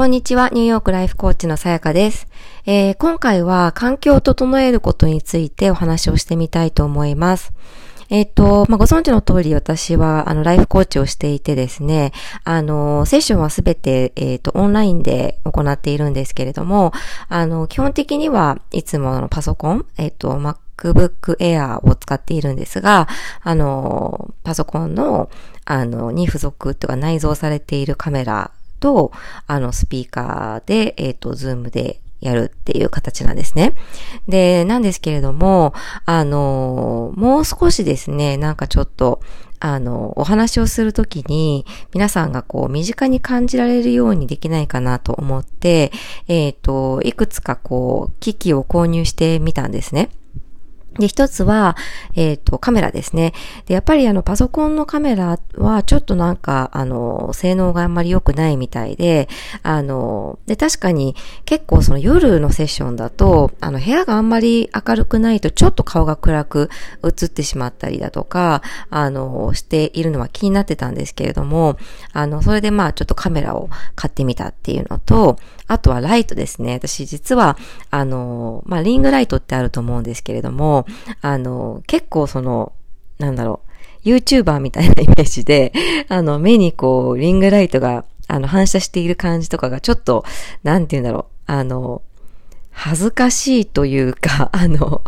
こんにちは、ニューヨークライフコーチのさやかです。えー、今回は環境を整えることについてお話をしてみたいと思います。えっ、ー、と、まあ、ご存知の通り私は、あの、ライフコーチをしていてですね、あの、セッションはすべて、えっ、ー、と、オンラインで行っているんですけれども、あの、基本的にはいつものパソコン、えっ、と、MacBook Air を使っているんですが、あの、パソコンの、あの、に付属とか内蔵されているカメラと、あの、スピーカーで、えっ、ー、と、ズームでやるっていう形なんですね。で、なんですけれども、あの、もう少しですね、なんかちょっと、あの、お話をするときに、皆さんがこう、身近に感じられるようにできないかなと思って、えっ、ー、と、いくつかこう、機器を購入してみたんですね。で、一つは、えっ、ー、と、カメラですね。で、やっぱりあの、パソコンのカメラは、ちょっとなんか、あの、性能があんまり良くないみたいで、あの、で、確かに、結構その夜のセッションだと、あの、部屋があんまり明るくないと、ちょっと顔が暗く映ってしまったりだとか、あの、しているのは気になってたんですけれども、あの、それでまあ、ちょっとカメラを買ってみたっていうのと、あとはライトですね。私実は、あの、まあ、リングライトってあると思うんですけれども、あの、結構その、なんだろう、YouTuber みたいなイメージで、あの、目にこう、リングライトが、あの、反射している感じとかがちょっと、なんて言うんだろう、あの、恥ずかしいというか、あの、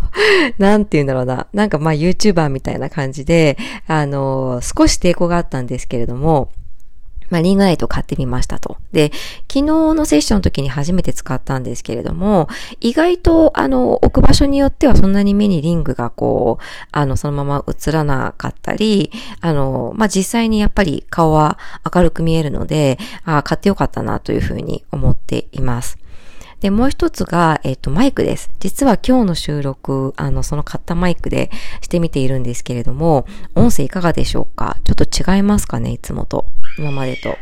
なんて言うんだろうな。なんかまあ YouTuber みたいな感じで、あの、少し抵抗があったんですけれども、まあ、リングライト買ってみましたと。で、昨日のセッションの時に初めて使ったんですけれども、意外と、あの、置く場所によってはそんなに目にリングがこう、あの、そのまま映らなかったり、あの、まあ、実際にやっぱり顔は明るく見えるので、あ買ってよかったなというふうに思っています。で、もう一つが、えっ、ー、と、マイクです。実は今日の収録、あの、その買ったマイクでしてみているんですけれども、音声いかがでしょうか？ちょっと違いますかねいつもと。今までと。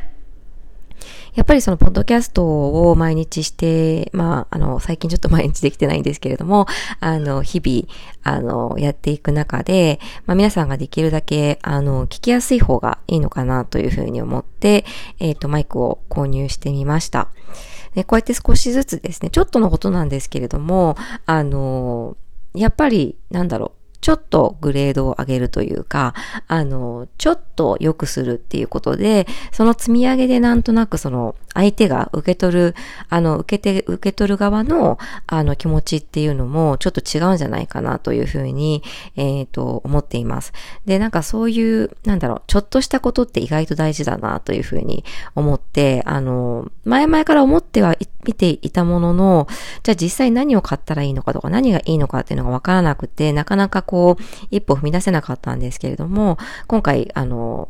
やっぱりそのポッドキャストを毎日して、まあ、あの、最近ちょっと毎日できてないんですけれども、あの、日々、あの、やっていく中で、まあ、皆さんができるだけ、あの、聞きやすい方がいいのかなというふうに思って、えっ、ー、と、マイクを購入してみました。で、こうやって少しずつですね、ちょっとのことなんですけれども、あの、やっぱり、なんだろう、ちょっとグレードを上げるというか、あの、ちょっと良くするっていうことで、その積み上げでなんとなくその相手が受け取る、あの、受けて、受け取る側の、あの、気持ちっていうのもちょっと違うんじゃないかなというふうに、えっ、ー、と、思っています。で、なんかそういう、なんだろう、ちょっとしたことって意外と大事だなというふうに思って、あの、前々から思っては見ていたものの、じゃあ実際何を買ったらいいのかとか何がいいのかっていうのがわからなくて、なかなかこう、一歩踏み出せなかったんですけれども、今回、あの、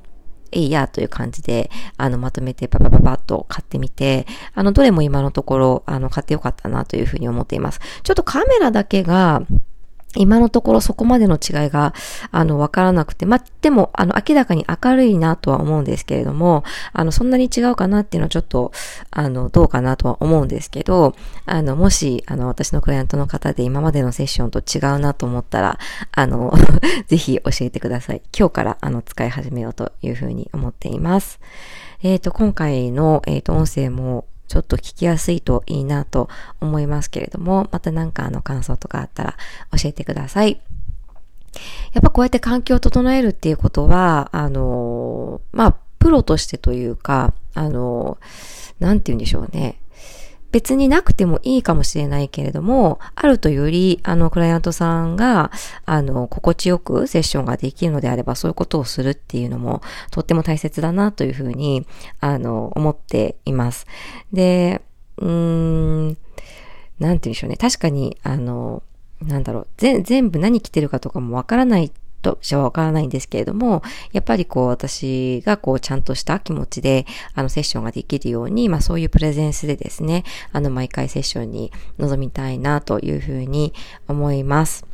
えいやという感じで、あの、まとめてパパパパッと買ってみて、あの、どれも今のところ、あの、買ってよかったなというふうに思っています。ちょっとカメラだけが、今のところそこまでの違いが、あの、わからなくて、まあ、でも、あの、明らかに明るいなとは思うんですけれども、あの、そんなに違うかなっていうのはちょっと、あの、どうかなとは思うんですけど、あの、もし、あの、私のクライアントの方で今までのセッションと違うなと思ったら、あの、ぜひ教えてください。今日から、あの、使い始めようというふうに思っています。えっ、ー、と、今回の、えっ、ー、と、音声も、ちょっと聞きやすいといいなと思いますけれども、また何かあの感想とかあったら教えてください。やっぱこうやって環境を整えるっていうことは、あの、まあ、プロとしてというか、あの、なんて言うんでしょうね。別になくてもいいかもしれないけれども、あるとより、あの、クライアントさんが、あの、心地よくセッションができるのであれば、そういうことをするっていうのも、とっても大切だなというふうに、あの、思っています。で、うーん、なんて言うんでしょうね。確かに、あの、なんだろう、全部何着てるかとかもわからないとじゃわからないんですけれども、やっぱりこう私がこうちゃんとした気持ちであのセッションができるように、まあそういうプレゼンスでですね、あの毎回セッションに臨みたいなというふうに思います。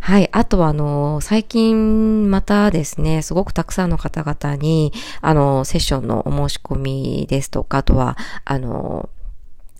はい。あとは、あの、最近またですね、すごくたくさんの方々に、あの、セッションのお申し込みですとか、あとは、あの、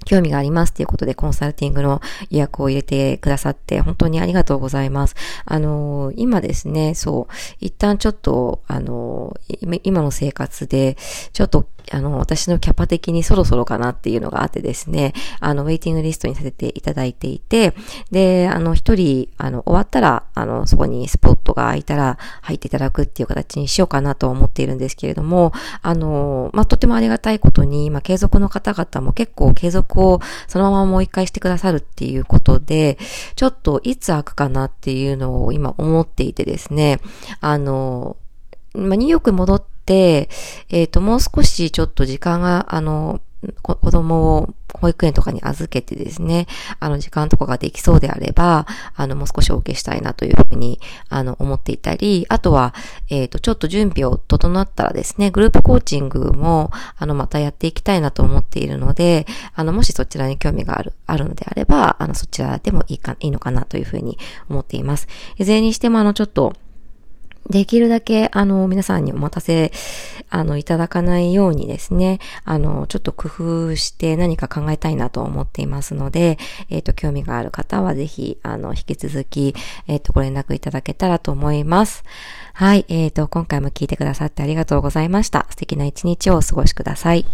興味がありますっていうことでコンサルティングの予約を入れてくださって本当にありがとうございます。あの、今ですね、そう、一旦ちょっと、あの、今の生活で、ちょっとあの、私のキャパ的にそろそろかなっていうのがあってですね、あの、ウェイティングリストにさせていただいていて、で、あの、一人、あの、終わったら、あの、そこにスポットが空いたら入っていただくっていう形にしようかなと思っているんですけれども、あの、まあ、とてもありがたいことに、まあ、継続の方々も結構継続をそのままもう一回してくださるっていうことで、ちょっといつ開くかなっていうのを今思っていてですね、あの、まあ、ニューヨーク戻って、えっ、ー、と、もう少しちょっと時間が、あの、子供を保育園とかに預けてですね、あの時間とかができそうであれば、あのもう少しお受けしたいなというふうに、あの思っていたり、あとは、えっ、ー、と、ちょっと準備を整ったらですね、グループコーチングも、あのまたやっていきたいなと思っているので、あのもしそちらに興味がある、あるのであれば、あのそちらでもいいか、いいのかなというふうに思っています。いずれにしてもあのちょっと、できるだけ、あの、皆さんにお待たせ、あの、いただかないようにですね、あの、ちょっと工夫して何か考えたいなと思っていますので、えっ、ー、と、興味がある方はぜひ、あの、引き続き、えっ、ー、と、ご連絡いただけたらと思います。はい、えっ、ー、と、今回も聞いてくださってありがとうございました。素敵な一日をお過ごしください。